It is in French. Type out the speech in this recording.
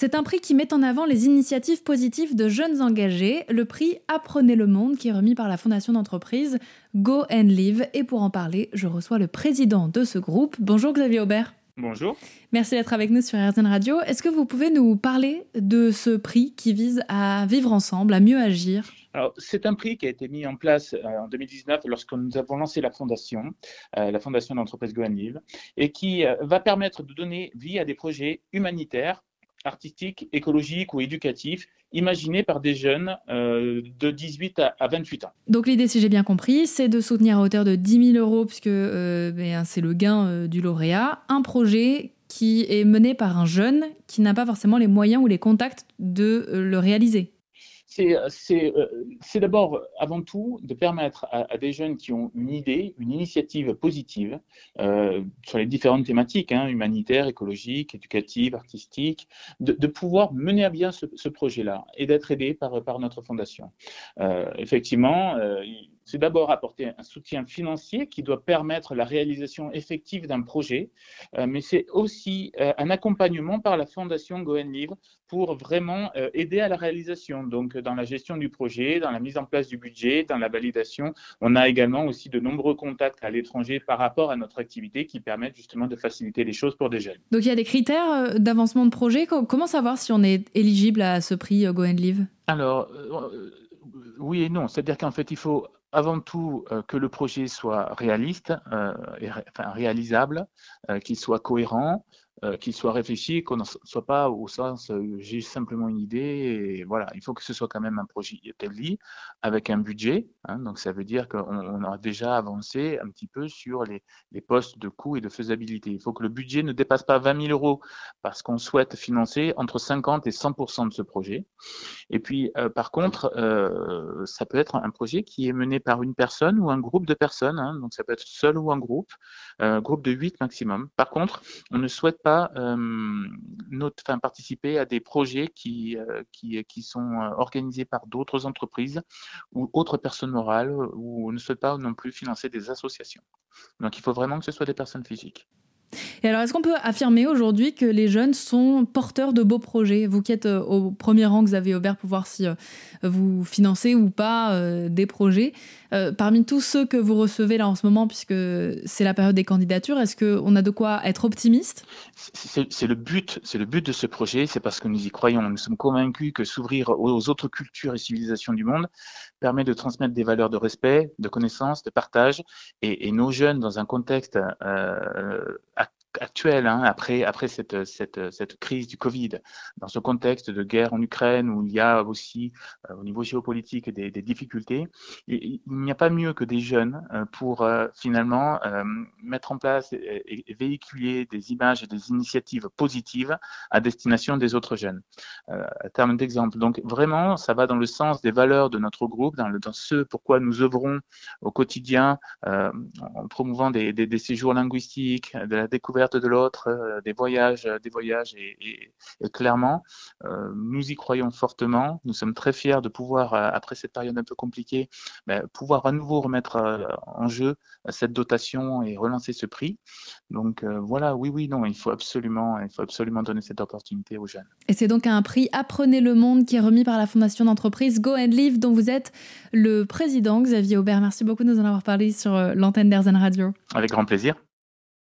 C'est un prix qui met en avant les initiatives positives de jeunes engagés, le prix Apprenez le monde qui est remis par la fondation d'entreprise Go and Live. Et pour en parler, je reçois le président de ce groupe. Bonjour Xavier Aubert. Bonjour. Merci d'être avec nous sur RZN Radio. Est-ce que vous pouvez nous parler de ce prix qui vise à vivre ensemble, à mieux agir? Alors, c'est un prix qui a été mis en place euh, en 2019 lorsque nous avons lancé la fondation, euh, la fondation d'entreprise Go and Live, et qui euh, va permettre de donner vie à des projets humanitaires artistiques, écologiques ou éducatifs imaginés par des jeunes euh, de 18 à, 28 ans. Donc l'idée, si j'ai bien compris, c'est de soutenir à hauteur de 10 000 euros, puisque euh, ben, c'est le gain euh, du lauréat, un projet qui est mené par un jeune qui n'a pas forcément les moyens ou les contacts de le réaliser c'est d'abord, avant tout, de permettre à, des jeunes qui ont une idée, une initiative positive euh, sur les différentes thématiques, hein, humanitaires, écologiques, éducatives, artistiques, de, pouvoir mener à bien ce, projet-là et d'être aidés par, notre fondation. Euh, effectivement, euh, c'est d'abord apporter un soutien financier qui doit permettre la réalisation effective d'un projet, euh, mais c'est aussi euh, un accompagnement par la Fondation Goen Livre pour vraiment euh, aider à la réalisation, donc dans la gestion du projet, dans la mise en place du budget, dans la validation. On a également aussi de nombreux contacts à l'étranger par rapport à notre activité qui permettent justement de faciliter les choses pour des jeunes. Donc il y a des critères d'avancement de projet. Comment savoir si on est éligible à ce prix Goen Live Alors, oui et non. C'est-à-dire qu'en fait, il faut avant tout euh, que le projet soit réaliste, euh, enfin, réalisable, euh, qu'il soit cohérent, euh, qu'il soit réfléchi, qu'on ne soit pas au sens euh, j'ai simplement une idée. Voilà, il faut que ce soit quand même un projet établi avec un budget. Hein, donc ça veut dire qu'on a déjà avancé un petit peu sur les, les postes de coût et de faisabilité. Il faut que le budget ne dépasse pas 20 000 euros parce qu'on souhaite financer entre 50 et 100 de ce projet. Et puis euh, par contre, ça peut être un projet qui est mené par une personne ou un groupe de personnes. Hein, donc ça peut être seul ou un groupe, groupe de 8 maximum. Par contre, on ne souhaite pas euh, notre, enfin, participer à des projets qui, euh, qui, qui sont euh, organisés par d'autres entreprises ou autres personnes morales ou ne souhaite pas non plus financer des associations. Donc il faut vraiment que ce soit des personnes physiques. Et alors, est-ce qu'on peut affirmer aujourd'hui que les jeunes sont porteurs de beaux projets? Vous qui êtes euh, au premier rang, Xavier Aubert, pour voir si euh, vous financez ou pas euh, des projets. parmi tous ceux que vous recevez là en ce moment, puisque c'est la période des candidatures, est-ce qu'on a de quoi être optimiste? C'est le but, c'est le but de ce projet. C'est parce que nous y croyons. Nous sommes convaincus que s'ouvrir aux autres cultures et civilisations du monde permet de transmettre des valeurs de respect, de connaissance, de partage. Et, nos jeunes, dans un contexte actuelle, hein, après, après cette, cette, cette, crise du Covid, dans ce contexte de guerre en Ukraine où il y a aussi euh, au niveau géopolitique des, des difficultés, il, n'y a pas mieux que des jeunes euh, pour euh, finalement mettre en place et, véhiculer des images et des initiatives positives à destination des autres jeunes. à terme d'exemple, donc vraiment, ça va dans le sens des valeurs de notre groupe, dans, le, dans ce pourquoi nous œuvrons au quotidien en promouvant des, des séjours linguistiques, de la découverte de l'autre, euh, des voyages, euh, des voyages et, clairement, euh, nous y croyons fortement. Nous sommes très fiers de pouvoir, après cette période un peu compliquée, ben, pouvoir à nouveau remettre en jeu cette dotation et relancer ce prix. Donc voilà, oui, oui, non, il faut absolument, il faut absolument donner cette opportunité aux jeunes. Et c'est donc un prix Apprenez le monde qui est remis par la fondation d'entreprise Go and Live, dont vous êtes le président, Xavier Aubert. Merci beaucoup de nous en avoir parlé sur l'antenne d'Airzen Radio. Avec grand plaisir.